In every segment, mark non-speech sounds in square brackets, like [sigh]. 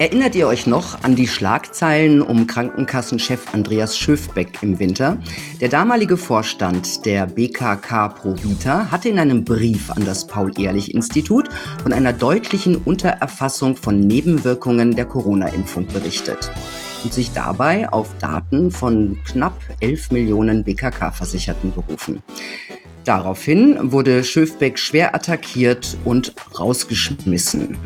Erinnert ihr euch noch an die Schlagzeilen um Krankenkassenchef Andreas Schöfbeck im Winter? Der damalige Vorstand der BKK Provita hatte in einem Brief an das Paul-Ehrlich-Institut von einer deutlichen Untererfassung von Nebenwirkungen der Corona-Impfung berichtet und sich dabei auf Daten von knapp 11 Millionen BKK-Versicherten berufen. Daraufhin wurde Schöfbeck schwer attackiert und rausgeschmissen.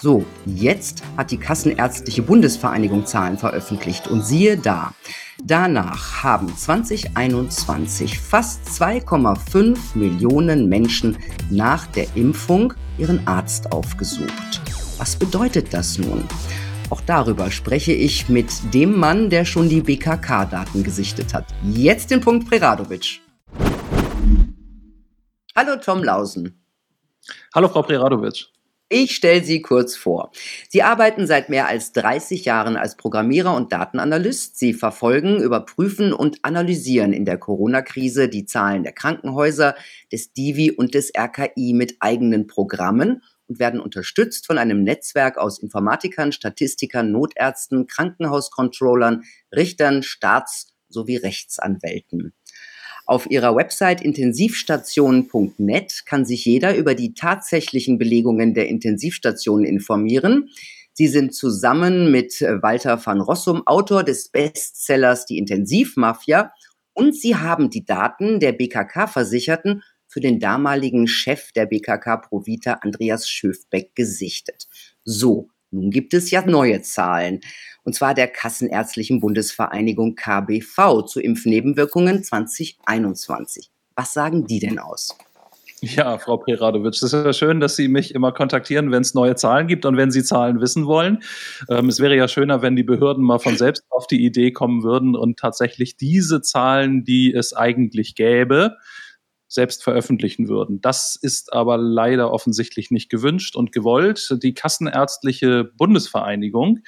So, jetzt hat die Kassenärztliche Bundesvereinigung Zahlen veröffentlicht und siehe da, danach haben 2021 fast 2,5 Millionen Menschen nach der Impfung ihren Arzt aufgesucht. Was bedeutet das nun? Auch darüber spreche ich mit dem Mann, der schon die BKK-Daten gesichtet hat. Jetzt den Punkt Preradovic. Hallo Tom Lausen. Hallo Frau Preradovic. Ich stelle Sie kurz vor. Sie arbeiten seit mehr als 30 Jahren als Programmierer und Datenanalyst. Sie verfolgen, überprüfen und analysieren in der Corona-Krise die Zahlen der Krankenhäuser, des Divi und des RKI mit eigenen Programmen und werden unterstützt von einem Netzwerk aus Informatikern, Statistikern, Notärzten, Krankenhauscontrollern, Richtern, Staats- sowie Rechtsanwälten. Auf ihrer Website intensivstation.net kann sich jeder über die tatsächlichen Belegungen der Intensivstationen informieren. Sie sind zusammen mit Walter van Rossum Autor des Bestsellers Die Intensivmafia und sie haben die Daten der BKK-Versicherten für den damaligen Chef der BKK Provita Andreas Schöfbeck gesichtet. So, nun gibt es ja neue Zahlen, und zwar der Kassenärztlichen Bundesvereinigung KBV zu Impfnebenwirkungen 2021. Was sagen die denn aus? Ja, Frau Preradovic, es ist ja schön, dass Sie mich immer kontaktieren, wenn es neue Zahlen gibt und wenn Sie Zahlen wissen wollen. Ähm, es wäre ja schöner, wenn die Behörden mal von selbst auf die Idee kommen würden und tatsächlich diese Zahlen, die es eigentlich gäbe, selbst veröffentlichen würden. Das ist aber leider offensichtlich nicht gewünscht und gewollt. Die Kassenärztliche Bundesvereinigung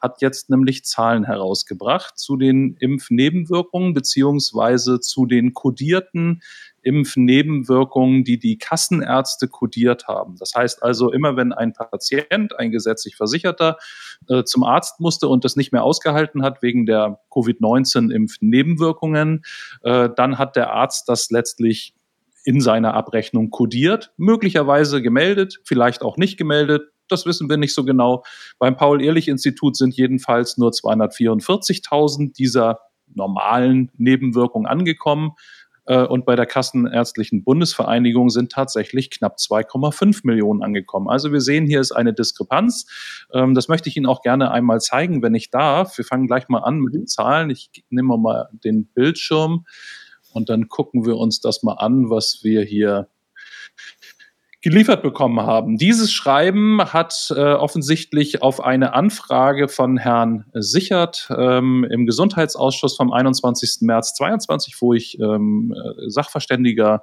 hat jetzt nämlich Zahlen herausgebracht zu den Impfnebenwirkungen beziehungsweise zu den kodierten Impfnebenwirkungen, die die Kassenärzte kodiert haben. Das heißt also, immer wenn ein Patient, ein gesetzlich Versicherter, äh, zum Arzt musste und das nicht mehr ausgehalten hat wegen der Covid-19-Impfnebenwirkungen, äh, dann hat der Arzt das letztlich in seiner Abrechnung kodiert, möglicherweise gemeldet, vielleicht auch nicht gemeldet. Das wissen wir nicht so genau. Beim Paul-Ehrlich-Institut sind jedenfalls nur 244.000 dieser normalen Nebenwirkungen angekommen. Äh, und bei der Kassenärztlichen Bundesvereinigung sind tatsächlich knapp 2,5 Millionen angekommen. Also wir sehen, hier ist eine Diskrepanz. Ähm, das möchte ich Ihnen auch gerne einmal zeigen, wenn ich darf. Wir fangen gleich mal an mit den Zahlen. Ich nehme mal den Bildschirm. Und dann gucken wir uns das mal an, was wir hier geliefert bekommen haben. Dieses Schreiben hat äh, offensichtlich auf eine Anfrage von Herrn Sichert ähm, im Gesundheitsausschuss vom 21. März 22, wo ich ähm, äh, Sachverständiger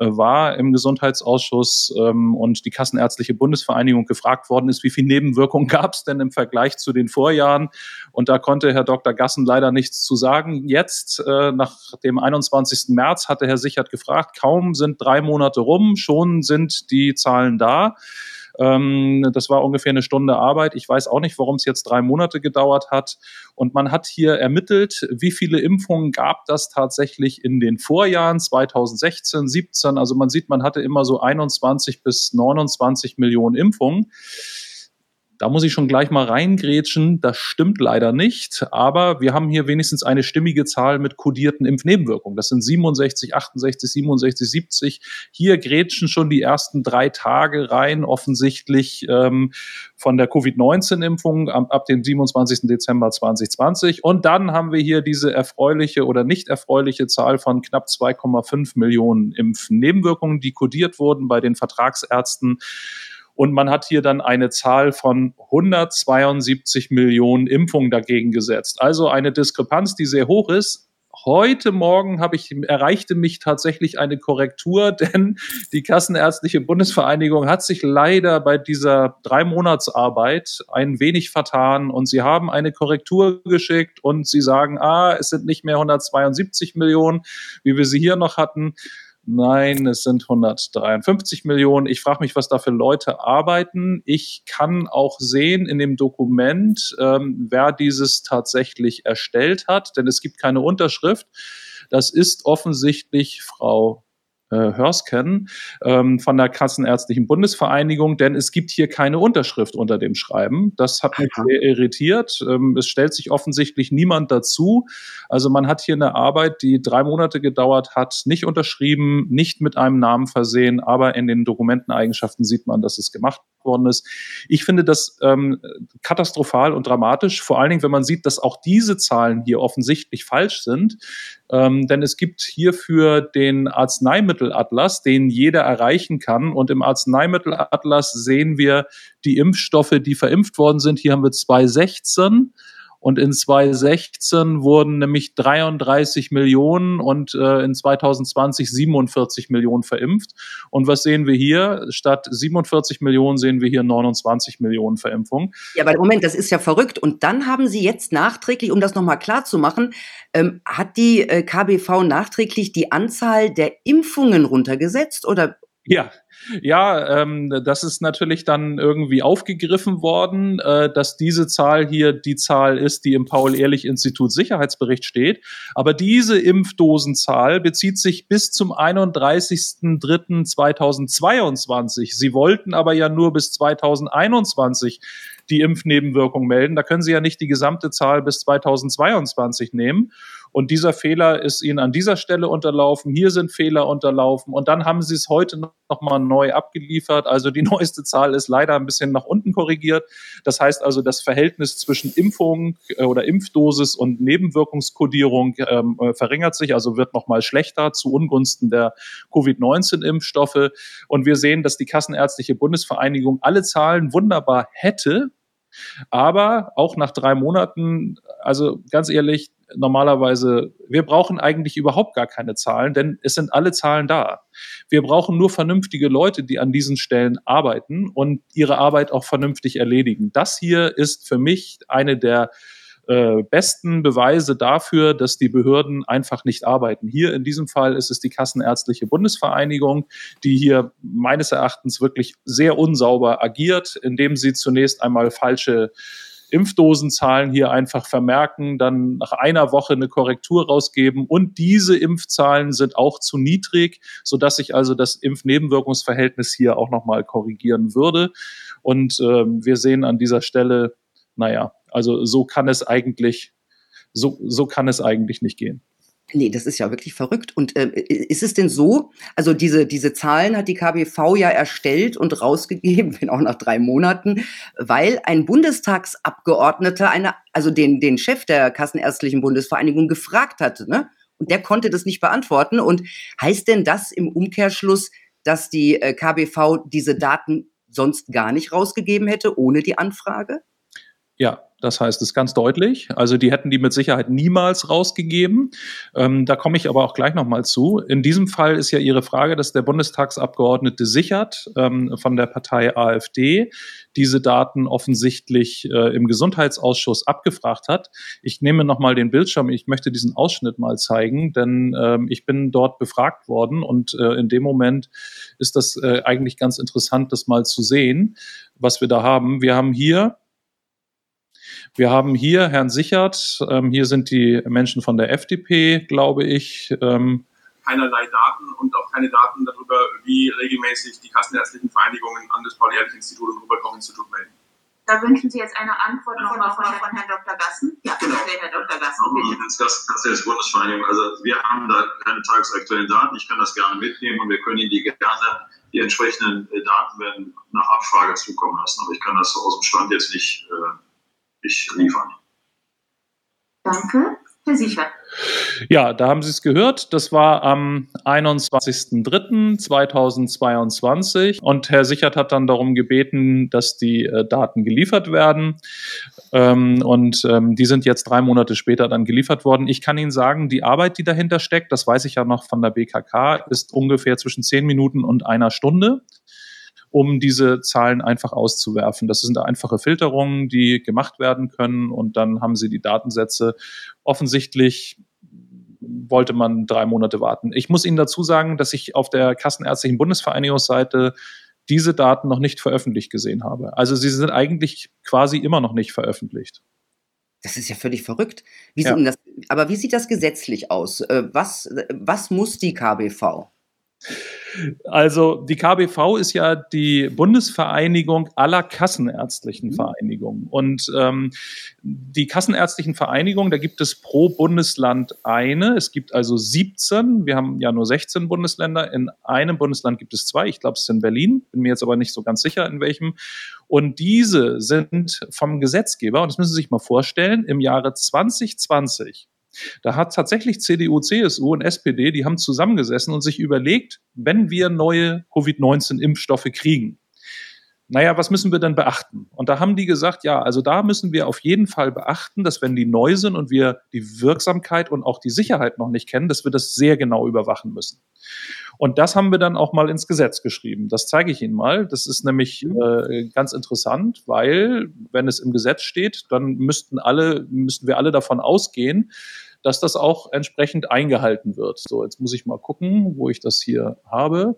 äh, war im Gesundheitsausschuss ähm, und die Kassenärztliche Bundesvereinigung gefragt worden ist, wie viel Nebenwirkungen [laughs] gab es denn im Vergleich zu den Vorjahren? Und da konnte Herr Dr. Gassen leider nichts zu sagen. Jetzt, äh, nach dem 21. März, hatte Herr Sichert gefragt, kaum sind drei Monate rum, schon sind die die Zahlen da. Ähm, das war ungefähr eine Stunde Arbeit. Ich weiß auch nicht, warum es jetzt drei Monate gedauert hat. Und man hat hier ermittelt, wie viele Impfungen gab das tatsächlich in den Vorjahren 2016, 17. Also man sieht, man hatte immer so 21 bis 29 Millionen Impfungen. Da muss ich schon gleich mal reingrätschen. Das stimmt leider nicht. Aber wir haben hier wenigstens eine stimmige Zahl mit kodierten Impfnebenwirkungen. Das sind 67, 68, 67, 70. Hier grätschen schon die ersten drei Tage rein, offensichtlich ähm, von der Covid-19-Impfung ab, ab dem 27. Dezember 2020. Und dann haben wir hier diese erfreuliche oder nicht erfreuliche Zahl von knapp 2,5 Millionen Impfnebenwirkungen, die kodiert wurden bei den Vertragsärzten. Und man hat hier dann eine Zahl von 172 Millionen Impfungen dagegen gesetzt. Also eine Diskrepanz, die sehr hoch ist. Heute Morgen habe ich, erreichte mich tatsächlich eine Korrektur, [laughs] denn die Kassenärztliche Bundesvereinigung hat sich leider bei dieser drei Monatsarbeit ein wenig vertan und sie haben eine Korrektur geschickt und sie sagen, ah, es sind nicht mehr 172 Millionen, wie wir sie hier noch hatten, Nein, es sind 153 Millionen. Ich frage mich, was da für Leute arbeiten. Ich kann auch sehen in dem Dokument, ähm, wer dieses tatsächlich erstellt hat, denn es gibt keine Unterschrift. Das ist offensichtlich Frau Hörsken ähm, von der Kassenärztlichen Bundesvereinigung, denn es gibt hier keine Unterschrift unter dem Schreiben. Das hat mich sehr irritiert. Ähm, es stellt sich offensichtlich niemand dazu. Also man hat hier eine Arbeit, die drei Monate gedauert hat, nicht unterschrieben, nicht mit einem Namen versehen, aber in den Dokumenteneigenschaften sieht man, dass es gemacht worden ist. Ich finde das ähm, katastrophal und dramatisch, vor allen Dingen, wenn man sieht, dass auch diese Zahlen hier offensichtlich falsch sind. Ähm, denn es gibt hierfür den Arzneimittelatlas, den jeder erreichen kann. Und im Arzneimittelatlas sehen wir die Impfstoffe, die verimpft worden sind. Hier haben wir 2016 und in 2016 wurden nämlich 33 Millionen und äh, in 2020 47 Millionen verimpft. Und was sehen wir hier? Statt 47 Millionen sehen wir hier 29 Millionen Verimpfungen. Ja, aber Moment, das ist ja verrückt. Und dann haben Sie jetzt nachträglich, um das nochmal klar zu machen, ähm, hat die äh, KBV nachträglich die Anzahl der Impfungen runtergesetzt oder, ja, ja, ähm, das ist natürlich dann irgendwie aufgegriffen worden, äh, dass diese Zahl hier die Zahl ist, die im Paul-Ehrlich-Institut Sicherheitsbericht steht. Aber diese Impfdosenzahl bezieht sich bis zum 31.03.2022. Sie wollten aber ja nur bis 2021 die Impfnebenwirkung melden. Da können Sie ja nicht die gesamte Zahl bis 2022 nehmen. Und dieser Fehler ist Ihnen an dieser Stelle unterlaufen. Hier sind Fehler unterlaufen. Und dann haben Sie es heute noch mal neu abgeliefert. Also die [laughs] neueste Zahl ist leider ein bisschen nach unten korrigiert. Das heißt also, das Verhältnis zwischen Impfung äh, oder Impfdosis und Nebenwirkungskodierung ähm, äh, verringert sich, also wird noch mal schlechter zu Ungunsten der Covid-19-Impfstoffe. Und wir sehen, dass die Kassenärztliche Bundesvereinigung alle Zahlen wunderbar hätte, aber auch nach drei Monaten, also ganz ehrlich, normalerweise, wir brauchen eigentlich überhaupt gar keine Zahlen, denn es sind alle Zahlen da. Wir brauchen nur vernünftige Leute, die an diesen Stellen arbeiten und ihre Arbeit auch vernünftig erledigen. Das hier ist für mich eine der äh, besten Beweise dafür, dass die Behörden einfach nicht arbeiten. Hier in diesem Fall ist es die Kassenärztliche Bundesvereinigung, die hier meines Erachtens wirklich sehr unsauber agiert, indem sie zunächst einmal falsche Impfdosenzahlen hier einfach vermerken, dann nach einer Woche eine Korrektur rausgeben und diese Impfzahlen sind auch zu niedrig, so dass sich also das Impfnebenwirkungsverhältnis hier auch nochmal korrigieren würde. Und ähm, wir sehen an dieser Stelle, naja, also so kann es eigentlich, so, so kann es eigentlich nicht gehen. Nee, das ist ja wirklich verrückt. Und äh, ist es denn so, also diese, diese Zahlen hat die KBV ja erstellt und rausgegeben, [laughs] wenn auch nach drei Monaten, weil ein Bundestagsabgeordneter eine, also den, den Chef der Kassenärztlichen Bundesvereinigung gefragt hatte, ne? Und der konnte das nicht beantworten. Und heißt denn das im Umkehrschluss, dass die äh, KBV diese Daten sonst gar nicht rausgegeben hätte, ohne die Anfrage? Ja, das heißt es ganz deutlich. Also die hätten die mit Sicherheit niemals rausgegeben. Ähm, da komme ich aber auch gleich nochmal zu. In diesem Fall ist ja Ihre Frage, dass der Bundestagsabgeordnete sichert ähm, von der Partei AfD diese Daten offensichtlich äh, im Gesundheitsausschuss abgefragt hat. Ich nehme nochmal den Bildschirm. Ich möchte diesen Ausschnitt mal zeigen, denn ähm, ich bin dort befragt worden und äh, in dem Moment ist das äh, eigentlich ganz interessant, das mal zu sehen, was wir da haben. Wir haben hier wir haben hier Herrn Sichert, ähm, hier sind die Menschen von der FDP, glaube ich. Ähm, keinerlei Daten und auch keine Daten darüber, wie regelmäßig die kassenärztlichen Vereinigungen an das Paul-Ehrlich-Institut und Robert-Koch-Institut melden. Da wünschen Sie jetzt eine Antwort nochmal von, von Herrn Dr. Gassen? Ja, genau. Herr Dr. Gassen. Bitte. Das Kassenärztliche Bundesvereinigung. Also wir haben da keine tagesaktuellen Daten. Ich kann das gerne mitnehmen und wir können Ihnen die gerne die entsprechenden Daten werden nach Abfrage zukommen lassen. Aber ich kann das aus dem Stand jetzt nicht äh, ich liefern. Danke. Herr Sichert. Ja, da haben Sie es gehört. Das war am 21.03.2022 und Herr Sichert hat dann darum gebeten, dass die äh, Daten geliefert werden. Ähm, und ähm, die sind jetzt drei Monate später dann geliefert worden. Ich kann Ihnen sagen, die Arbeit, die dahinter steckt, das weiß ich ja noch von der BKK, ist ungefähr zwischen zehn Minuten und einer Stunde um diese Zahlen einfach auszuwerfen. Das sind einfache Filterungen, die gemacht werden können und dann haben Sie die Datensätze offensichtlich wollte man drei Monate warten. Ich muss Ihnen dazu sagen, dass ich auf der Kassenärztlichen Bundesvereinigungsseite diese Daten noch nicht veröffentlicht gesehen habe. Also sie sind eigentlich quasi immer noch nicht veröffentlicht. Das ist ja völlig verrückt. Wie ja. das, aber wie sieht das gesetzlich aus? Äh, was, was muss die KBV? Also die KBV ist ja die Bundesvereinigung aller kassenärztlichen mhm. Vereinigungen. Und ähm, die kassenärztlichen Vereinigungen, da gibt es pro Bundesland eine. Es gibt also 17. Wir haben ja nur 16 Bundesländer. In einem Bundesland gibt es zwei. Ich glaube, es ist in Berlin. Bin mir jetzt aber nicht so ganz sicher, in welchem. Und diese sind vom Gesetzgeber, und das müssen Sie sich mal vorstellen, im Jahre 2020 da hat tatsächlich CDU, CSU und SPD, die haben zusammengesessen und sich überlegt, wenn wir neue Covid-19-Impfstoffe kriegen, naja, was müssen wir denn beachten? Und da haben die gesagt, ja, also da müssen wir auf jeden Fall beachten, dass wenn die neu sind und wir die Wirksamkeit und auch die Sicherheit noch nicht kennen, dass wir das sehr genau überwachen müssen. Und das haben wir dann auch mal ins Gesetz geschrieben. Das zeige ich Ihnen mal. Das ist nämlich mhm. äh, ganz interessant, weil wenn es im Gesetz steht, dann müssten alle, müssten wir alle davon ausgehen, dass das auch entsprechend eingehalten wird. So, jetzt muss ich mal gucken, wo ich das hier habe.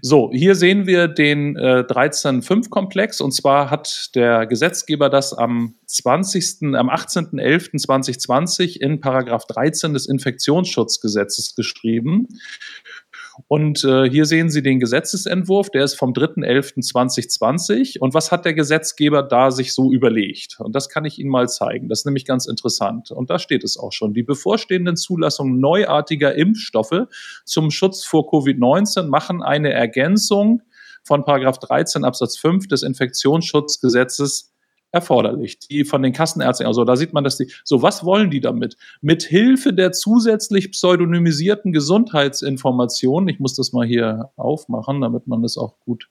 So, hier sehen wir den äh, 13.5-Komplex und zwar hat der Gesetzgeber das am 20., am 18.11.2020 in Paragraph 13 des Infektionsschutzgesetzes geschrieben. Und äh, hier sehen Sie den Gesetzesentwurf, der ist vom 3.11.2020. Und was hat der Gesetzgeber da sich so überlegt? Und das kann ich Ihnen mal zeigen. Das ist nämlich ganz interessant. Und da steht es auch schon. Die bevorstehenden Zulassungen neuartiger Impfstoffe zum Schutz vor Covid-19 machen eine Ergänzung von Paragraph 13 Absatz 5 des Infektionsschutzgesetzes erforderlich. Die von den Kassenärzten, also da sieht man, dass die, so was wollen die damit? Mit Hilfe der zusätzlich pseudonymisierten Gesundheitsinformationen, ich muss das mal hier aufmachen, damit man das auch gut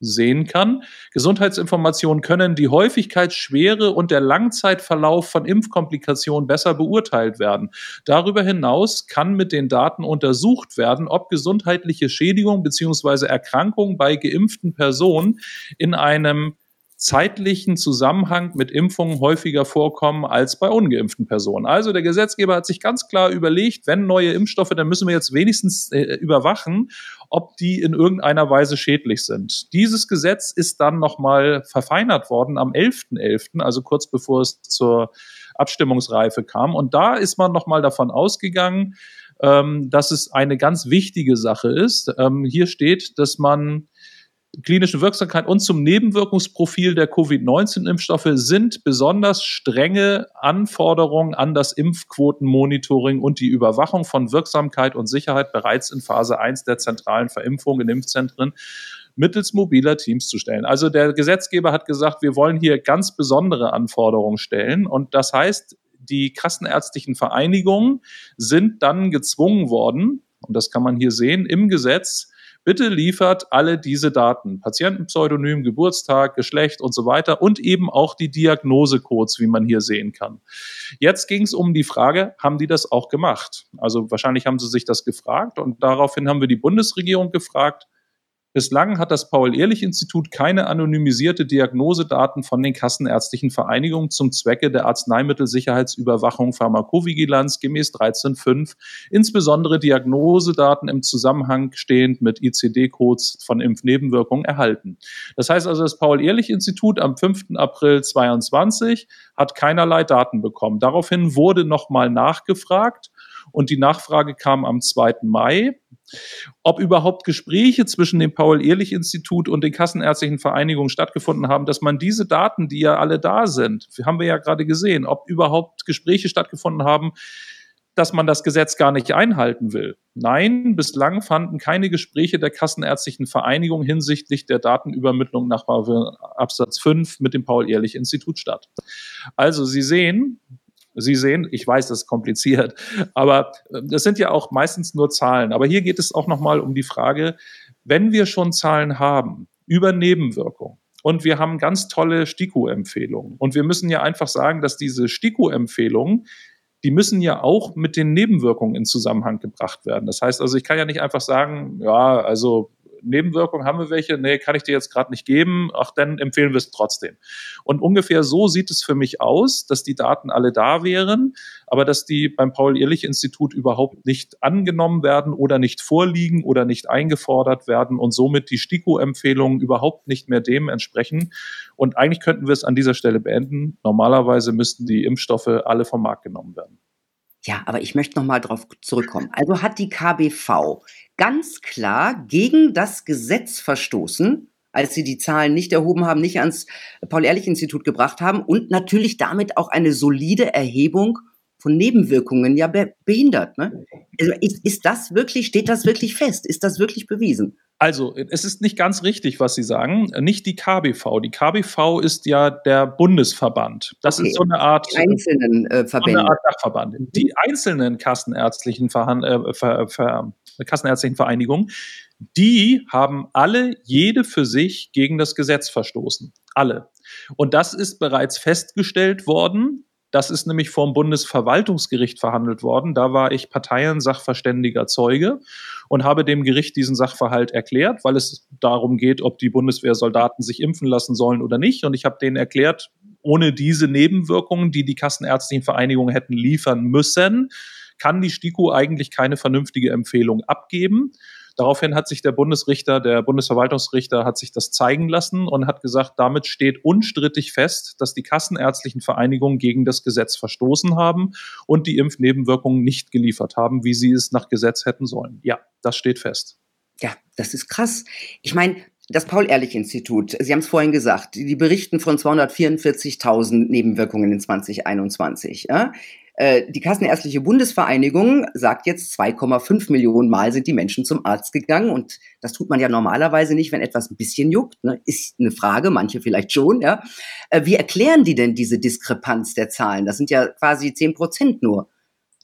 sehen kann. Gesundheitsinformationen können die Häufigkeitsschwere und der Langzeitverlauf von Impfkomplikationen besser beurteilt werden. Darüber hinaus kann mit den Daten untersucht werden, ob gesundheitliche Schädigung beziehungsweise Erkrankungen bei geimpften Personen in einem zeitlichen Zusammenhang mit Impfungen häufiger vorkommen als bei ungeimpften Personen. Also der Gesetzgeber hat sich ganz klar überlegt, wenn neue Impfstoffe, dann müssen wir jetzt wenigstens äh, überwachen, ob die in irgendeiner Weise schädlich sind. Dieses Gesetz ist dann nochmal verfeinert worden am 11.11., .11., also kurz bevor es zur Abstimmungsreife kam. Und da ist man nochmal davon ausgegangen, ähm, dass es eine ganz wichtige Sache ist. Ähm, hier steht, dass man klinische Wirksamkeit und zum Nebenwirkungsprofil der Covid-19-Impfstoffe sind besonders strenge Anforderungen an das Impfquotenmonitoring und die Überwachung von Wirksamkeit und Sicherheit bereits in Phase 1 der zentralen Verimpfung in Impfzentren mittels mobiler Teams zu stellen. Also der Gesetzgeber hat gesagt, wir wollen hier ganz besondere Anforderungen stellen und das heißt, die kassenärztlichen Vereinigungen sind dann gezwungen worden, und das kann man hier sehen, im Gesetz Bitte liefert alle diese Daten, Patientenpseudonym, Geburtstag, Geschlecht und so weiter und eben auch die Diagnosecodes, wie man hier sehen kann. Jetzt ging es um die Frage, haben die das auch gemacht? Also wahrscheinlich haben sie sich das gefragt und daraufhin haben wir die Bundesregierung gefragt, Bislang hat das Paul-Ehrlich-Institut keine anonymisierte Diagnosedaten von den kassenärztlichen Vereinigungen zum Zwecke der Arzneimittelsicherheitsüberwachung Pharmakovigilanz gemäß 13.5, insbesondere Diagnosedaten im Zusammenhang stehend mit ICD-Codes von Impfnebenwirkungen erhalten. Das heißt also, das Paul-Ehrlich-Institut am 5. April 22 hat keinerlei Daten bekommen. Daraufhin wurde nochmal nachgefragt und die Nachfrage kam am 2. Mai ob überhaupt Gespräche zwischen dem Paul-Ehrlich-Institut und den kassenärztlichen Vereinigungen stattgefunden haben, dass man diese Daten, die ja alle da sind, haben wir ja gerade gesehen, ob überhaupt Gespräche stattgefunden haben, dass man das Gesetz gar nicht einhalten will. Nein, bislang fanden keine Gespräche der kassenärztlichen Vereinigung hinsichtlich der Datenübermittlung nach Absatz 5 mit dem Paul-Ehrlich-Institut statt. Also Sie sehen, Sie sehen, ich weiß, das ist kompliziert, aber äh, das sind ja auch meistens nur Zahlen. Aber hier geht es auch nochmal um die Frage, wenn wir schon Zahlen haben über Nebenwirkungen, und wir haben ganz tolle STIKO-Empfehlungen. Und wir müssen ja einfach sagen, dass diese STIKO-Empfehlungen, die müssen ja auch mit den Nebenwirkungen in Zusammenhang gebracht werden. Das heißt also, ich kann ja nicht einfach sagen, ja, also Nebenwirkungen haben wir welche? Nee, kann ich dir jetzt gerade nicht geben. Ach, dann empfehlen wir es trotzdem. Und ungefähr so sieht es für mich aus, dass die Daten alle da wären, aber dass die beim Paul-Ehrlich-Institut überhaupt nicht angenommen werden oder nicht vorliegen oder nicht eingefordert werden und somit die STIKO-Empfehlungen überhaupt nicht mehr dem entsprechen. Und eigentlich könnten wir es an dieser Stelle beenden. Normalerweise müssten die Impfstoffe alle vom Markt genommen werden. Ja, aber ich möchte noch mal darauf zurückkommen. Also hat die KBV ganz klar gegen das Gesetz verstoßen, als sie die Zahlen nicht erhoben haben, nicht ans Paul-Ehrlich-Institut gebracht haben und natürlich damit auch eine solide Erhebung von Nebenwirkungen ja behindert. Ne? Also ist, ist das wirklich, steht das wirklich fest? Ist das wirklich bewiesen? Also, es ist nicht ganz richtig, was Sie sagen. Nicht die KBV. Die KBV ist ja der Bundesverband. Das okay. ist so eine Art, die einzelnen äh, Verbände. So Art Dachverband. Die einzelnen kassenärztlichen, Verhan äh, Ver Ver kassenärztlichen Vereinigungen, die haben alle, jede für sich, gegen das Gesetz verstoßen. Alle. Und das ist bereits festgestellt worden das ist nämlich vom Bundesverwaltungsgericht verhandelt worden. Da war ich Parteiensachverständiger Zeuge und habe dem Gericht diesen Sachverhalt erklärt, weil es darum geht, ob die Bundeswehrsoldaten sich impfen lassen sollen oder nicht. Und ich habe denen erklärt, ohne diese Nebenwirkungen, die die kassenärztlichen Vereinigungen hätten liefern müssen, kann die STIKO eigentlich keine vernünftige Empfehlung abgeben. Daraufhin hat sich der Bundesrichter, der Bundesverwaltungsrichter hat sich das zeigen lassen und hat gesagt, damit steht unstrittig fest, dass die kassenärztlichen Vereinigungen gegen das Gesetz verstoßen haben und die Impfnebenwirkungen nicht geliefert haben, wie sie es nach Gesetz hätten sollen. Ja, das steht fest. Ja, das ist krass. Ich meine, das Paul-Ehrlich-Institut, Sie haben es vorhin gesagt, die berichten von 244.000 Nebenwirkungen in 2021. Ja? Äh, die Kassenärztliche Bundesvereinigung sagt jetzt 2,5 Millionen Mal sind die Menschen zum Arzt gegangen und das tut man ja normalerweise nicht, wenn etwas ein bisschen juckt. Ne? Ist eine Frage, manche vielleicht schon. Ja? Äh, wie erklären die denn diese Diskrepanz der Zahlen? Das sind ja quasi 10 Prozent nur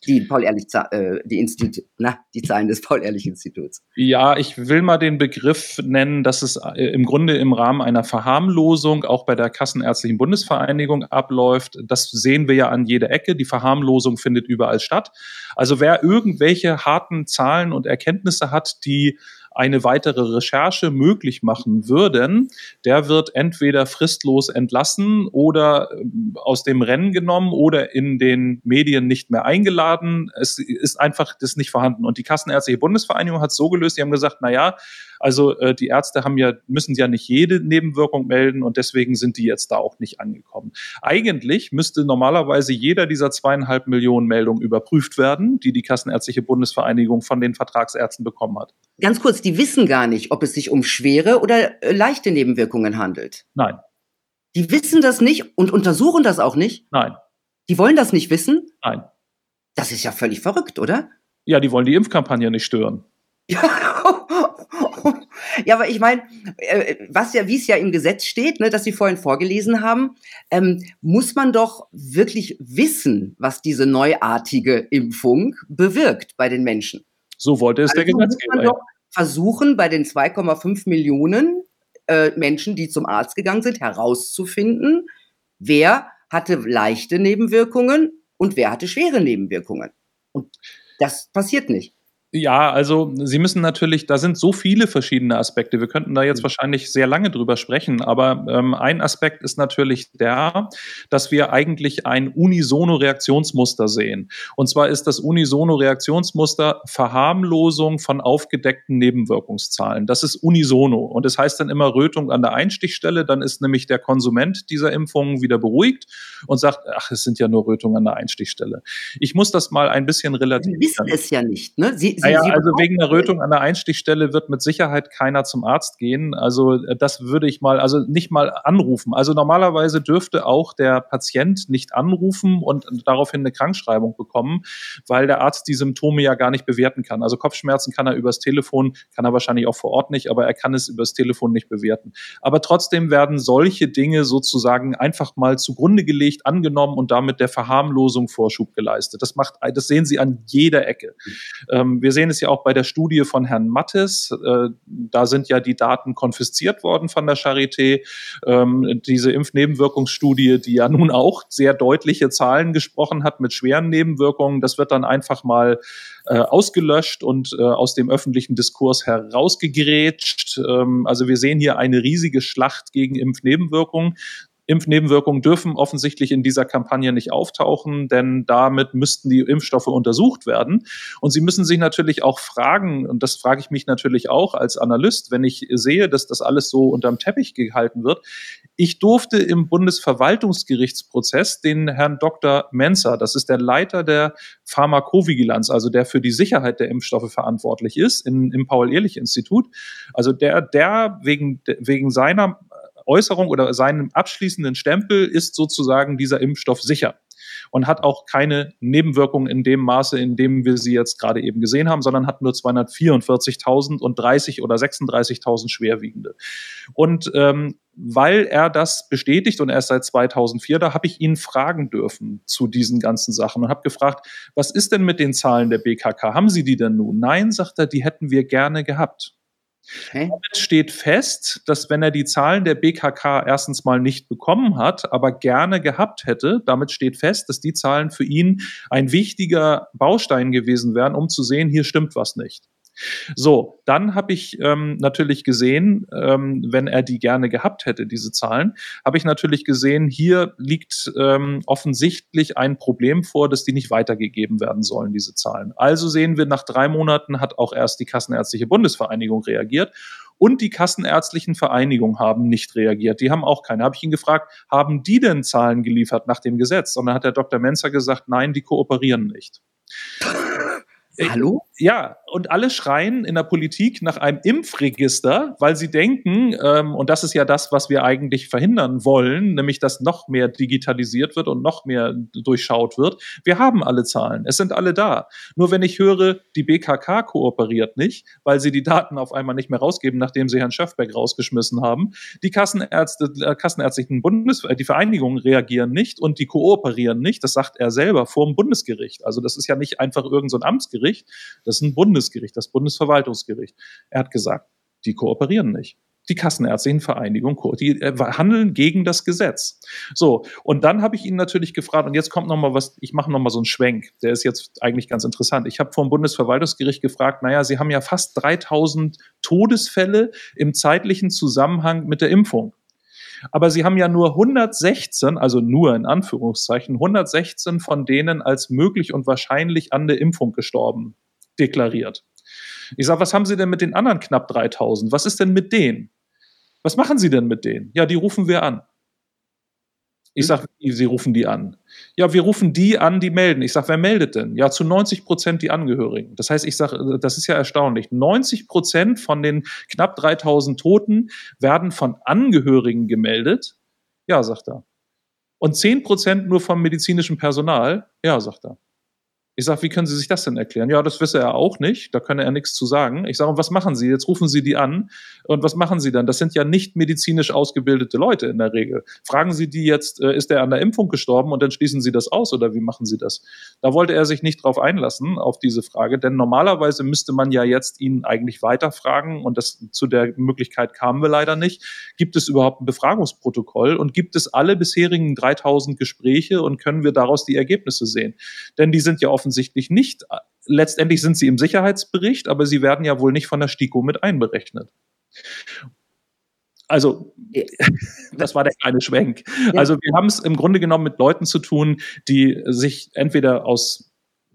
die Paul-Ehrlich, äh, die Institut, na, die Zahlen des Paul-Ehrlich-Instituts. Ja, ich will mal den Begriff nennen, dass es äh, im Grunde im Rahmen einer Verharmlosung auch bei der Kassenärztlichen Bundesvereinigung abläuft. Das sehen wir ja an jeder Ecke. Die Verharmlosung findet überall statt. Also wer irgendwelche harten Zahlen und Erkenntnisse hat, die eine weitere Recherche möglich machen würden, der wird entweder fristlos entlassen oder ähm, aus dem Rennen genommen oder in den Medien nicht mehr eingeladen. Es ist einfach das nicht vorhanden. Und die Kassenärztliche Bundesvereinigung hat es so gelöst, die haben gesagt, na ja, also äh, die Ärzte haben ja, müssen ja nicht jede Nebenwirkung melden und deswegen sind die jetzt da auch nicht angekommen. Eigentlich müsste normalerweise jeder dieser zweieinhalb Millionen Meldungen überprüft werden, die die Kassenärztliche Bundesvereinigung von den Vertragsärzten bekommen hat. Ganz kurz, die wissen gar nicht, ob es sich um schwere oder äh, leichte Nebenwirkungen handelt. Nein. Die wissen das nicht und untersuchen das auch nicht? Nein. Die wollen das nicht wissen? Nein. Das ist ja völlig verrückt, oder? Ja, die wollen die Impfkampagne nicht stören. Ja, [laughs] [laughs] ja, aber ich meine, äh, was ja, wie es ja im Gesetz steht, ne, das Sie vorhin vorgelesen haben, ähm, muss man doch wirklich wissen, was diese neuartige Impfung bewirkt bei den Menschen. So wollte es also der Gesetzgeber. Muss man doch versuchen, bei den 2,5 Millionen äh, Menschen, die zum Arzt gegangen sind, herauszufinden, wer hatte leichte Nebenwirkungen und wer hatte schwere Nebenwirkungen. Und das passiert nicht. Ja, also Sie müssen natürlich, da sind so viele verschiedene Aspekte. Wir könnten da jetzt mhm. wahrscheinlich sehr lange drüber sprechen, aber ähm, ein Aspekt ist natürlich der, dass wir eigentlich ein unisono Reaktionsmuster sehen. Und zwar ist das unisono Reaktionsmuster Verharmlosung von aufgedeckten Nebenwirkungszahlen. Das ist unisono. Und das heißt dann immer Rötung an der Einstichstelle. Dann ist nämlich der Konsument dieser Impfungen wieder beruhigt und sagt, ach, es sind ja nur Rötungen an der Einstichstelle. Ich muss das mal ein bisschen relativieren. Sie wissen es ja nicht, ne? Sie, Sie, naja, Sie also wegen der Rötung an der Einstichstelle wird mit Sicherheit keiner zum Arzt gehen. Also äh, das würde ich mal, also nicht mal anrufen. Also normalerweise dürfte auch der Patient nicht anrufen und daraufhin eine Krankschreibung bekommen, weil der Arzt die Symptome ja gar nicht bewerten kann. Also Kopfschmerzen kann er übers Telefon, kann er wahrscheinlich auch vor Ort nicht, aber er kann es übers Telefon nicht bewerten. Aber trotzdem werden solche Dinge sozusagen einfach mal zugrunde gelegt, angenommen und damit der Verharmlosung Vorschub geleistet. Das macht, das sehen Sie an jeder Ecke. Ähm, wir sehen es ja auch bei der Studie von Herrn Mattes. Äh, da sind ja die Daten konfisziert worden von der Charité. Ähm, diese Impfnebenwirkungsstudie, die ja nun auch sehr deutliche Zahlen gesprochen hat mit schweren Nebenwirkungen, das wird dann einfach mal äh, ausgelöscht und äh, aus dem öffentlichen Diskurs herausgegrätscht. Ähm, also wir sehen hier eine riesige Schlacht gegen Impfnebenwirkungen. Impfnebenwirkungen dürfen offensichtlich in dieser Kampagne nicht auftauchen, denn damit müssten die Impfstoffe untersucht werden. Und Sie müssen sich natürlich auch fragen, und das frage ich mich natürlich auch als Analyst, wenn ich sehe, dass das alles so unterm Teppich gehalten wird. Ich durfte im Bundesverwaltungsgerichtsprozess den Herrn Dr. Menzer, das ist der Leiter der Pharmakovigilanz, also der für die Sicherheit der Impfstoffe verantwortlich ist, in, im Paul-Ehrlich-Institut, also der, der wegen, wegen seiner Äußerung oder seinem abschließenden Stempel ist sozusagen dieser Impfstoff sicher und hat auch keine Nebenwirkungen in dem Maße, in dem wir sie jetzt gerade eben gesehen haben, sondern hat nur 244.000 und 30 oder 36.000 Schwerwiegende. Und ähm, weil er das bestätigt und er ist seit 2004 da, habe ich ihn fragen dürfen zu diesen ganzen Sachen und habe gefragt, was ist denn mit den Zahlen der BKK? Haben Sie die denn nun? Nein, sagt er, die hätten wir gerne gehabt. Okay. Damit steht fest, dass wenn er die Zahlen der BKK erstens mal nicht bekommen hat, aber gerne gehabt hätte, damit steht fest, dass die Zahlen für ihn ein wichtiger Baustein gewesen wären, um zu sehen, hier stimmt was nicht. So, dann habe ich ähm, natürlich gesehen, ähm, wenn er die gerne gehabt hätte, diese Zahlen, habe ich natürlich gesehen, hier liegt ähm, offensichtlich ein Problem vor, dass die nicht weitergegeben werden sollen, diese Zahlen. Also sehen wir, nach drei Monaten hat auch erst die Kassenärztliche Bundesvereinigung reagiert und die kassenärztlichen Vereinigungen haben nicht reagiert. Die haben auch keine. Habe ich ihn gefragt, haben die denn Zahlen geliefert nach dem Gesetz? Und dann hat der Dr. Menzer gesagt, nein, die kooperieren nicht. Hallo? Ja, und alle schreien in der Politik nach einem Impfregister, weil sie denken, ähm, und das ist ja das, was wir eigentlich verhindern wollen, nämlich dass noch mehr digitalisiert wird und noch mehr durchschaut wird. Wir haben alle Zahlen, es sind alle da. Nur wenn ich höre, die BKK kooperiert nicht, weil sie die Daten auf einmal nicht mehr rausgeben, nachdem sie Herrn Schöfbeck rausgeschmissen haben, die Kassenärzte, äh, kassenärztlichen Bundes, äh, die Vereinigungen reagieren nicht und die kooperieren nicht, das sagt er selber vor dem Bundesgericht. Also das ist ja nicht einfach irgendein so Amtsgericht, das ist ein Bundesgericht, das Bundesverwaltungsgericht. Er hat gesagt, die kooperieren nicht die Kassenärztlichen Vereinigung, die äh, handeln gegen das Gesetz. So, und dann habe ich ihn natürlich gefragt, und jetzt kommt noch mal was, ich mache noch mal so einen Schwenk, der ist jetzt eigentlich ganz interessant. Ich habe vom Bundesverwaltungsgericht gefragt, naja, Sie haben ja fast 3000 Todesfälle im zeitlichen Zusammenhang mit der Impfung. Aber sie haben ja nur 116, also nur in Anführungszeichen, 116 von denen als möglich und wahrscheinlich an der Impfung gestorben deklariert. Ich sage, was haben Sie denn mit den anderen knapp 3000? Was ist denn mit denen? Was machen Sie denn mit denen? Ja, die rufen wir an. Ich hm. sage, Sie rufen die an. Ja, wir rufen die an, die melden. Ich sage, wer meldet denn? Ja, zu 90 Prozent die Angehörigen. Das heißt, ich sage, das ist ja erstaunlich. 90 Prozent von den knapp 3000 Toten werden von Angehörigen gemeldet. Ja, sagt er. Und 10 Prozent nur vom medizinischen Personal. Ja, sagt er. Ich sage, wie können Sie sich das denn erklären? Ja, das wisse er auch nicht, da könne er nichts zu sagen. Ich sage, was machen Sie? Jetzt rufen Sie die an. Und was machen Sie dann? Das sind ja nicht medizinisch ausgebildete Leute in der Regel. Fragen Sie die jetzt, äh, ist er an der Impfung gestorben und dann schließen Sie das aus oder wie machen Sie das? Da wollte er sich nicht drauf einlassen, auf diese Frage, denn normalerweise müsste man ja jetzt ihn eigentlich weiterfragen und das, zu der Möglichkeit kamen wir leider nicht. Gibt es überhaupt ein Befragungsprotokoll und gibt es alle bisherigen 3000 Gespräche und können wir daraus die Ergebnisse sehen? Denn die sind ja offen offensichtlich nicht. Letztendlich sind sie im Sicherheitsbericht, aber sie werden ja wohl nicht von der STIKO mit einberechnet. Also, [laughs] das war der kleine Schwenk. Also, wir haben es im Grunde genommen mit Leuten zu tun, die sich entweder aus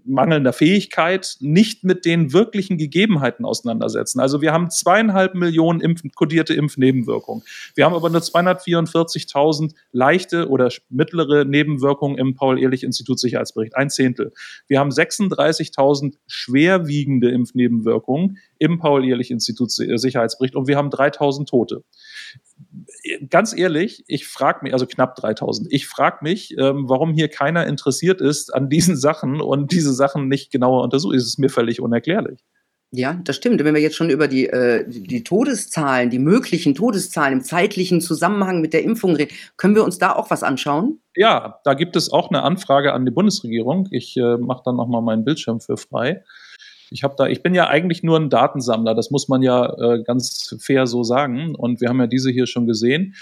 mangelnder Fähigkeit nicht mit den wirklichen Gegebenheiten auseinandersetzen. Also wir haben zweieinhalb Millionen Impf kodierte Impfnebenwirkungen. Wir haben aber nur 244.000 leichte oder mittlere Nebenwirkungen im Paul-Ehrlich-Institut Sicherheitsbericht, ein Zehntel. Wir haben 36.000 schwerwiegende Impfnebenwirkungen im Paul-Ehrlich-Institut Sicherheitsbericht und wir haben 3.000 Tote ganz ehrlich, ich frage mich, also knapp 3000, ich frage mich, ähm, warum hier keiner interessiert ist an diesen Sachen und diese Sachen nicht genauer untersucht. Es ist mir völlig unerklärlich. Ja, das stimmt. Wenn wir jetzt schon über die, äh, die Todeszahlen, die möglichen Todeszahlen im zeitlichen Zusammenhang mit der Impfung reden, können wir uns da auch was anschauen? Ja, da gibt es auch eine Anfrage an die Bundesregierung. Ich äh, mache dann nochmal meinen Bildschirm für frei. Ich habe da, ich bin ja eigentlich nur ein Datensammler, das muss man ja äh, ganz fair so sagen. Und wir haben ja diese hier schon gesehen.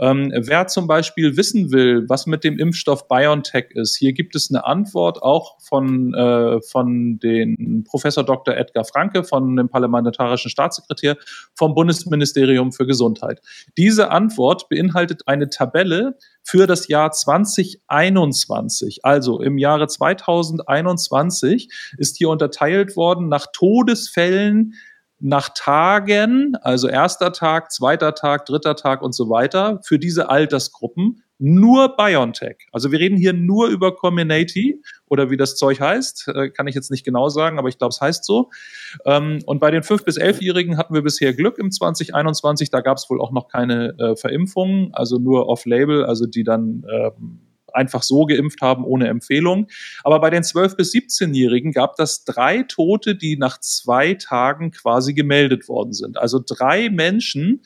Ähm, wer zum Beispiel wissen will, was mit dem Impfstoff BioNTech ist, hier gibt es eine Antwort auch von, äh, von den Professor Dr. Edgar Franke, von dem parlamentarischen Staatssekretär vom Bundesministerium für Gesundheit. Diese Antwort beinhaltet eine Tabelle für das Jahr 2021. Also im Jahre 2021 ist hier unterteilt worden nach Todesfällen nach Tagen, also erster Tag, zweiter Tag, dritter Tag und so weiter, für diese Altersgruppen nur BioNTech. Also wir reden hier nur über Combinati oder wie das Zeug heißt, äh, kann ich jetzt nicht genau sagen, aber ich glaube, es heißt so. Ähm, und bei den 5- bis 11-Jährigen hatten wir bisher Glück im 2021. Da gab es wohl auch noch keine äh, Verimpfungen, also nur off-label, also die dann ähm, einfach so geimpft haben ohne Empfehlung. Aber bei den 12- bis 17-Jährigen gab das drei Tote, die nach zwei Tagen quasi gemeldet worden sind. Also drei Menschen,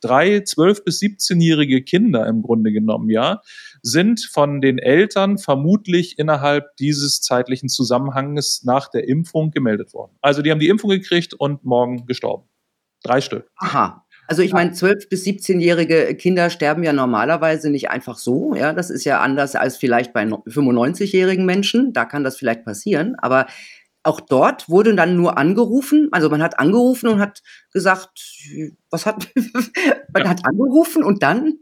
drei 12- bis 17-jährige Kinder im Grunde genommen, ja, sind von den Eltern vermutlich innerhalb dieses zeitlichen Zusammenhanges nach der Impfung gemeldet worden. Also die haben die Impfung gekriegt und morgen gestorben. Drei Stück. Aha. Also ich meine, 12- bis 17-jährige Kinder sterben ja normalerweise nicht einfach so. Ja, das ist ja anders als vielleicht bei 95-jährigen Menschen. Da kann das vielleicht passieren. Aber auch dort wurde dann nur angerufen. Also man hat angerufen und hat gesagt, was hat, [laughs] man hat angerufen und dann?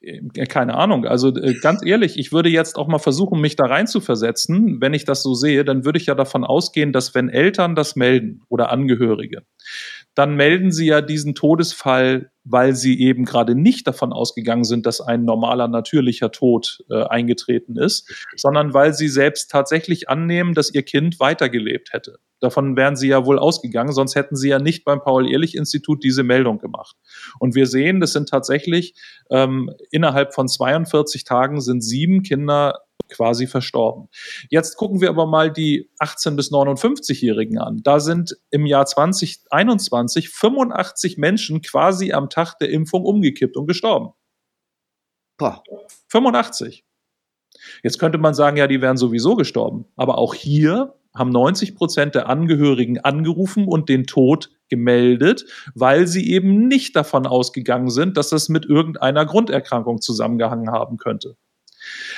Äh, keine Ahnung. Also äh, ganz ehrlich, ich würde jetzt auch mal versuchen, mich da rein zu versetzen. Wenn ich das so sehe, dann würde ich ja davon ausgehen, dass wenn Eltern das melden oder Angehörige, dann melden sie ja diesen Todesfall, weil sie eben gerade nicht davon ausgegangen sind, dass ein normaler, natürlicher Tod äh, eingetreten ist, sondern weil sie selbst tatsächlich annehmen, dass ihr Kind weitergelebt hätte. Davon wären sie ja wohl ausgegangen, sonst hätten sie ja nicht beim Paul-Ehrlich-Institut diese Meldung gemacht. Und wir sehen, das sind tatsächlich ähm, innerhalb von 42 Tagen sind sieben Kinder quasi verstorben. Jetzt gucken wir aber mal die 18 bis 59-Jährigen an. Da sind im Jahr 2021 85 Menschen quasi am Tag der Impfung umgekippt und gestorben. Boah. 85. Jetzt könnte man sagen, ja, die wären sowieso gestorben. Aber auch hier haben 90 Prozent der Angehörigen angerufen und den Tod gemeldet, weil sie eben nicht davon ausgegangen sind, dass das mit irgendeiner Grunderkrankung zusammengehangen haben könnte.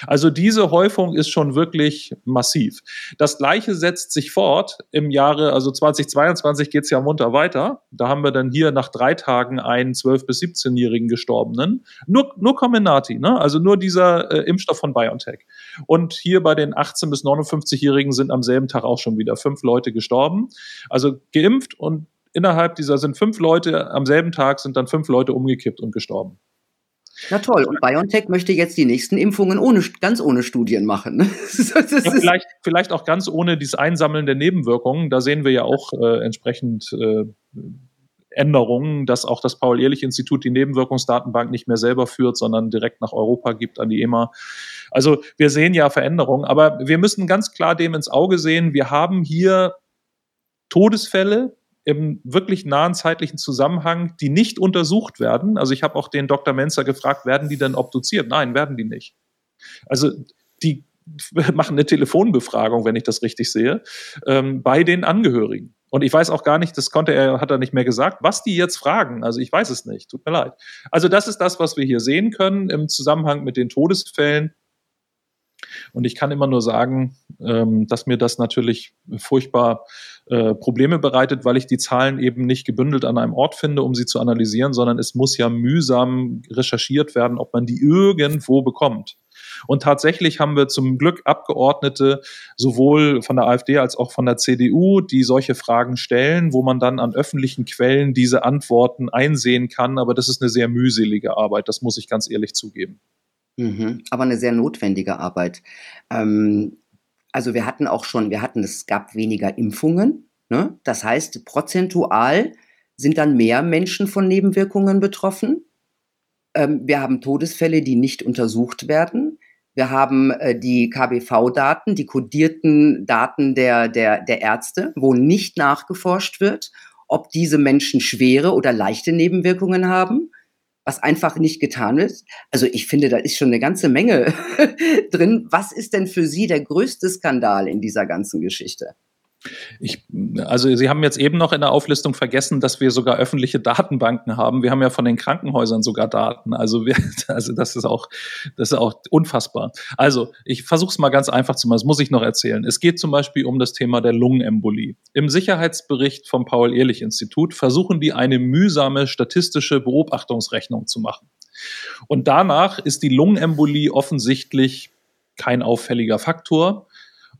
Also diese Häufung ist schon wirklich massiv. Das Gleiche setzt sich fort im Jahre, also 2022 geht es ja munter weiter. Da haben wir dann hier nach drei Tagen einen 12- bis 17-jährigen Gestorbenen. Nur, nur Comenati, ne? also nur dieser äh, Impfstoff von BioNTech. Und hier bei den 18- bis 59-Jährigen sind am selben Tag auch schon wieder fünf Leute gestorben. Also geimpft und innerhalb dieser sind fünf Leute, am selben Tag sind dann fünf Leute umgekippt und gestorben. Na toll, und BioNTech möchte jetzt die nächsten Impfungen ohne, ganz ohne Studien machen. Ne? [laughs] ja, vielleicht, vielleicht auch ganz ohne dieses Einsammeln der Nebenwirkungen. Da sehen wir ja auch äh, entsprechend äh, Änderungen, dass auch das Paul-Ehrlich-Institut die Nebenwirkungsdatenbank nicht mehr selber führt, sondern direkt nach Europa gibt an die EMA. Also wir sehen ja Veränderungen, aber wir müssen ganz klar dem ins Auge sehen, wir haben hier Todesfälle, im wirklich nahen zeitlichen Zusammenhang, die nicht untersucht werden. Also ich habe auch den Dr. Menzer gefragt, werden die denn obduziert? Nein, werden die nicht. Also die [laughs] machen eine Telefonbefragung, wenn ich das richtig sehe, ähm, bei den Angehörigen. Und ich weiß auch gar nicht, das konnte er, hat er nicht mehr gesagt, was die jetzt fragen. Also ich weiß es nicht. Tut mir leid. Also das ist das, was wir hier sehen können im Zusammenhang mit den Todesfällen. Und ich kann immer nur sagen, ähm, dass mir das natürlich furchtbar äh, Probleme bereitet, weil ich die Zahlen eben nicht gebündelt an einem Ort finde, um sie zu analysieren, sondern es muss ja mühsam recherchiert werden, ob man die irgendwo bekommt. Und tatsächlich haben wir zum Glück Abgeordnete sowohl von der AfD als auch von der CDU, die solche Fragen stellen, wo man dann an öffentlichen Quellen diese Antworten einsehen kann. Aber das ist eine sehr mühselige Arbeit, das muss ich ganz ehrlich zugeben. Mhm, aber eine sehr notwendige Arbeit. Ähm, also wir hatten auch schon, wir hatten, es gab weniger Impfungen. Ne? Das heißt, prozentual sind dann mehr Menschen von Nebenwirkungen betroffen. Ähm, wir haben Todesfälle, die nicht untersucht werden. Wir haben äh, die KBV-Daten, die kodierten Daten der, der, der Ärzte, wo nicht nachgeforscht wird, ob diese Menschen schwere oder leichte Nebenwirkungen haben was einfach nicht getan wird. Also ich finde, da ist schon eine ganze Menge [laughs] drin. Was ist denn für Sie der größte Skandal in dieser ganzen Geschichte? Ich, also Sie haben jetzt eben noch in der Auflistung vergessen, dass wir sogar öffentliche Datenbanken haben. Wir haben ja von den Krankenhäusern sogar Daten. Also, wir, [laughs] also das ist auch, das ist auch unfassbar. Also ich versuche es mal ganz einfach zu machen. Das muss ich noch erzählen. Es geht zum Beispiel um das Thema der Lungenembolie. Im Sicherheitsbericht vom Paul-Ehrlich-Institut versuchen die eine mühsame statistische Beobachtungsrechnung zu machen. Und danach ist die Lungenembolie offensichtlich kein auffälliger Faktor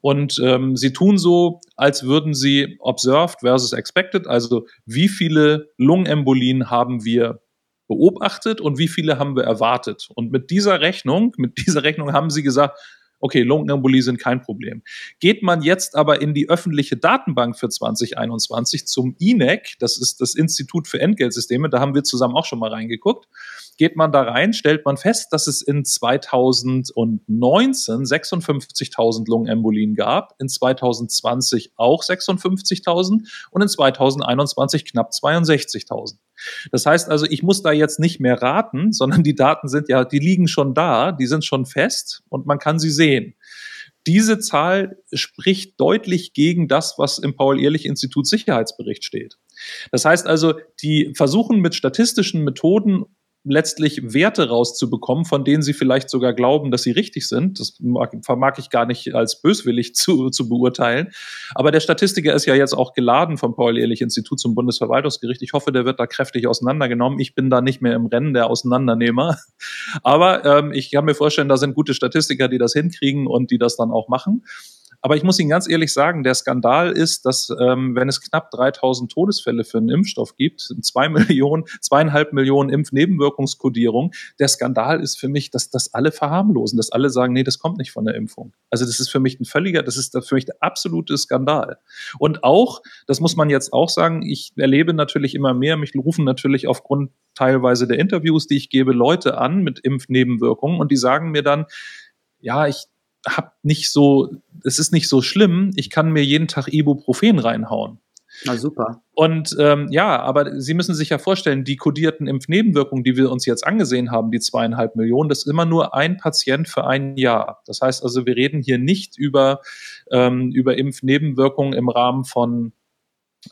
und ähm, sie tun so, als würden sie observed versus expected, also wie viele Lungenembolien haben wir beobachtet und wie viele haben wir erwartet. Und mit dieser Rechnung, mit dieser Rechnung haben sie gesagt, okay, Lungenembolie sind kein Problem. Geht man jetzt aber in die öffentliche Datenbank für 2021 zum INEC, das ist das Institut für Entgeltsysteme, da haben wir zusammen auch schon mal reingeguckt, geht man da rein, stellt man fest, dass es in 2019 56.000 Lungenembolien gab, in 2020 auch 56.000 und in 2021 knapp 62.000. Das heißt also, ich muss da jetzt nicht mehr raten, sondern die Daten sind ja, die liegen schon da, die sind schon fest und man kann sie sehen. Diese Zahl spricht deutlich gegen das, was im Paul-Ehrlich-Institut Sicherheitsbericht steht. Das heißt also, die versuchen mit statistischen Methoden letztlich Werte rauszubekommen, von denen sie vielleicht sogar glauben, dass sie richtig sind. Das mag, vermag ich gar nicht als böswillig [laughs] zu, zu beurteilen. Aber der Statistiker ist ja jetzt auch geladen vom Paul-Ehrlich-Institut zum Bundesverwaltungsgericht. Ich hoffe, der wird da kräftig auseinandergenommen. Ich bin da nicht mehr im Rennen der Auseinandernehmer. [laughs] Aber ähm, ich kann mir vorstellen, da sind gute Statistiker, die das hinkriegen und die das dann auch machen. Aber ich muss Ihnen ganz ehrlich sagen, der Skandal ist, dass ähm, wenn es knapp 3000 Todesfälle für einen Impfstoff gibt, zwei Millionen, zweieinhalb Millionen Impfnebenwirkungskodierung, der Skandal ist für mich, dass das alle verharmlosen, dass alle sagen, nee, das kommt nicht von der Impfung. Also das ist für mich ein völliger, das ist für mich der absolute Skandal. Und auch, das muss man jetzt auch sagen, ich erlebe natürlich immer mehr, mich rufen natürlich aufgrund teilweise der Interviews, die ich gebe, Leute an mit Impfnebenwirkungen und die sagen mir dann, ja, ich hab nicht so, es ist nicht so schlimm, ich kann mir jeden Tag Ibuprofen reinhauen. Na super. Und ähm, ja, aber Sie müssen sich ja vorstellen, die kodierten Impfnebenwirkungen, die wir uns jetzt angesehen haben, die zweieinhalb Millionen, das ist immer nur ein Patient für ein Jahr. Das heißt also, wir reden hier nicht über, ähm, über Impfnebenwirkungen im Rahmen von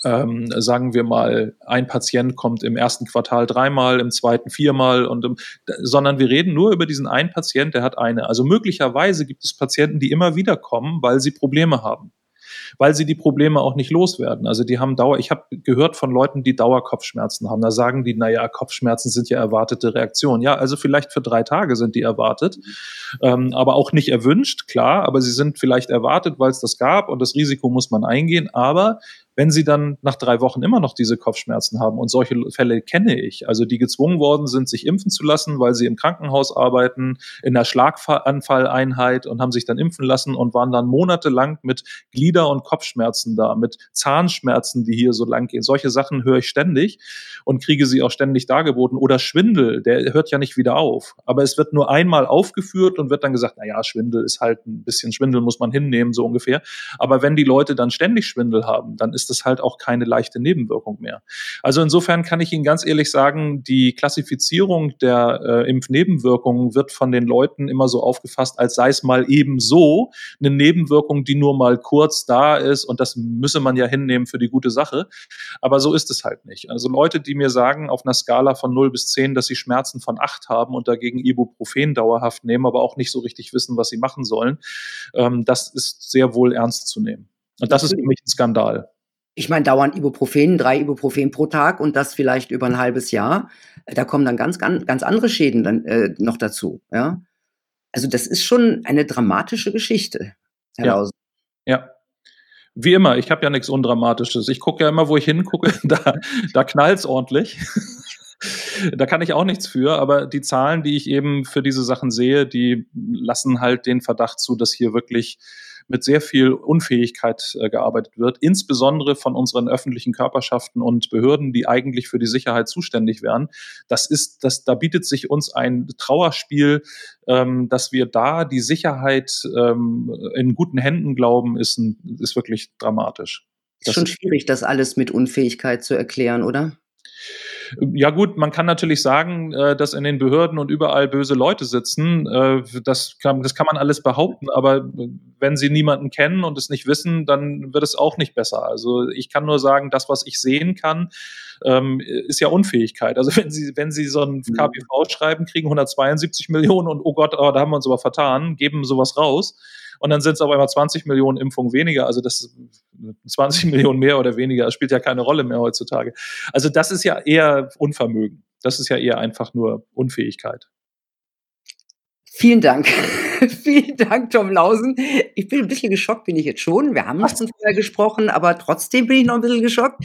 ähm, sagen wir mal, ein Patient kommt im ersten Quartal dreimal, im zweiten viermal und im, sondern wir reden nur über diesen einen Patient, der hat eine. Also möglicherweise gibt es Patienten, die immer wieder kommen, weil sie Probleme haben weil sie die Probleme auch nicht loswerden. Also die haben Dauer, ich habe gehört von Leuten, die Dauerkopfschmerzen haben. Da sagen die, naja, Kopfschmerzen sind ja erwartete Reaktion. Ja, also vielleicht für drei Tage sind die erwartet, ähm, aber auch nicht erwünscht, klar, aber sie sind vielleicht erwartet, weil es das gab und das Risiko muss man eingehen. Aber wenn sie dann nach drei Wochen immer noch diese Kopfschmerzen haben, und solche Fälle kenne ich, also die gezwungen worden sind, sich impfen zu lassen, weil sie im Krankenhaus arbeiten, in der Schlaganfalleinheit und haben sich dann impfen lassen und waren dann monatelang mit Glieder- und Kopfschmerzen da, mit Zahnschmerzen, die hier so lang gehen. Solche Sachen höre ich ständig und kriege sie auch ständig dargeboten. Oder Schwindel, der hört ja nicht wieder auf. Aber es wird nur einmal aufgeführt und wird dann gesagt, na ja, Schwindel ist halt ein bisschen Schwindel muss man hinnehmen, so ungefähr. Aber wenn die Leute dann ständig Schwindel haben, dann ist ist das halt auch keine leichte Nebenwirkung mehr. Also insofern kann ich Ihnen ganz ehrlich sagen, die Klassifizierung der äh, Impfnebenwirkungen wird von den Leuten immer so aufgefasst, als sei es mal eben so eine Nebenwirkung, die nur mal kurz da ist und das müsse man ja hinnehmen für die gute Sache. Aber so ist es halt nicht. Also Leute, die mir sagen auf einer Skala von 0 bis 10, dass sie Schmerzen von 8 haben und dagegen Ibuprofen dauerhaft nehmen, aber auch nicht so richtig wissen, was sie machen sollen, ähm, das ist sehr wohl ernst zu nehmen. Und das ist für mich ein Skandal ich meine, dauernd Ibuprofen, drei Ibuprofen pro Tag und das vielleicht über ein halbes Jahr. Da kommen dann ganz, ganz, ganz andere Schäden dann äh, noch dazu. Ja? Also das ist schon eine dramatische Geschichte, Herr ja. Lausen. Ja. Wie immer, ich habe ja nichts Undramatisches. Ich gucke ja immer, wo ich hingucke, [laughs] da, da knallt's ordentlich. [laughs] da kann ich auch nichts für, aber die Zahlen, die ich eben für diese Sachen sehe, die lassen halt den Verdacht zu, dass hier wirklich mit sehr viel Unfähigkeit äh, gearbeitet wird, insbesondere von unseren öffentlichen Körperschaften und Behörden, die eigentlich für die Sicherheit zuständig wären. Das ist, das, da bietet sich uns ein Trauerspiel, ähm, dass wir da die Sicherheit ähm, in guten Händen glauben, ist, ein, ist wirklich dramatisch. Ist schon schwierig, das alles mit Unfähigkeit zu erklären, oder? Ja gut, man kann natürlich sagen, äh, dass in den Behörden und überall böse Leute sitzen. Äh, das kann, das kann man alles behaupten, aber wenn sie niemanden kennen und es nicht wissen, dann wird es auch nicht besser. Also ich kann nur sagen, das, was ich sehen kann, ähm, ist ja Unfähigkeit. Also [laughs] wenn Sie, wenn Sie so ein mhm. KPV schreiben, kriegen 172 Millionen und oh Gott, oh, da haben wir uns aber vertan, geben sowas raus und dann sind es auf einmal 20 Millionen Impfungen weniger. Also das 20 Millionen mehr oder weniger, das spielt ja keine Rolle mehr heutzutage. Also das ist ja eher Unvermögen. Das ist ja eher einfach nur Unfähigkeit. Vielen Dank. [laughs] Vielen Dank, Tom Lausen. Ich bin ein bisschen geschockt, bin ich jetzt schon. Wir haben schon vorher gesprochen, aber trotzdem bin ich noch ein bisschen geschockt.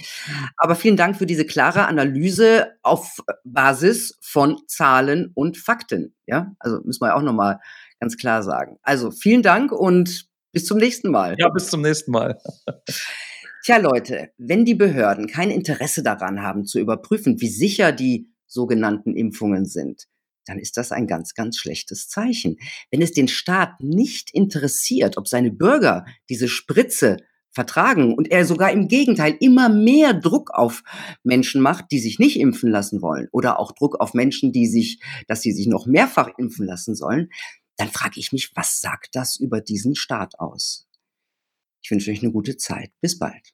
Aber vielen Dank für diese klare Analyse auf Basis von Zahlen und Fakten. Ja, also müssen wir auch nochmal ganz klar sagen. Also vielen Dank und bis zum nächsten Mal. Ja, bis zum nächsten Mal. Tja, Leute, wenn die Behörden kein Interesse daran haben zu überprüfen, wie sicher die sogenannten Impfungen sind, dann ist das ein ganz, ganz schlechtes Zeichen. Wenn es den Staat nicht interessiert, ob seine Bürger diese Spritze vertragen und er sogar im Gegenteil immer mehr Druck auf Menschen macht, die sich nicht impfen lassen wollen oder auch Druck auf Menschen, die sich, dass sie sich noch mehrfach impfen lassen sollen, dann frage ich mich, was sagt das über diesen Staat aus? Ich wünsche euch eine gute Zeit. Bis bald.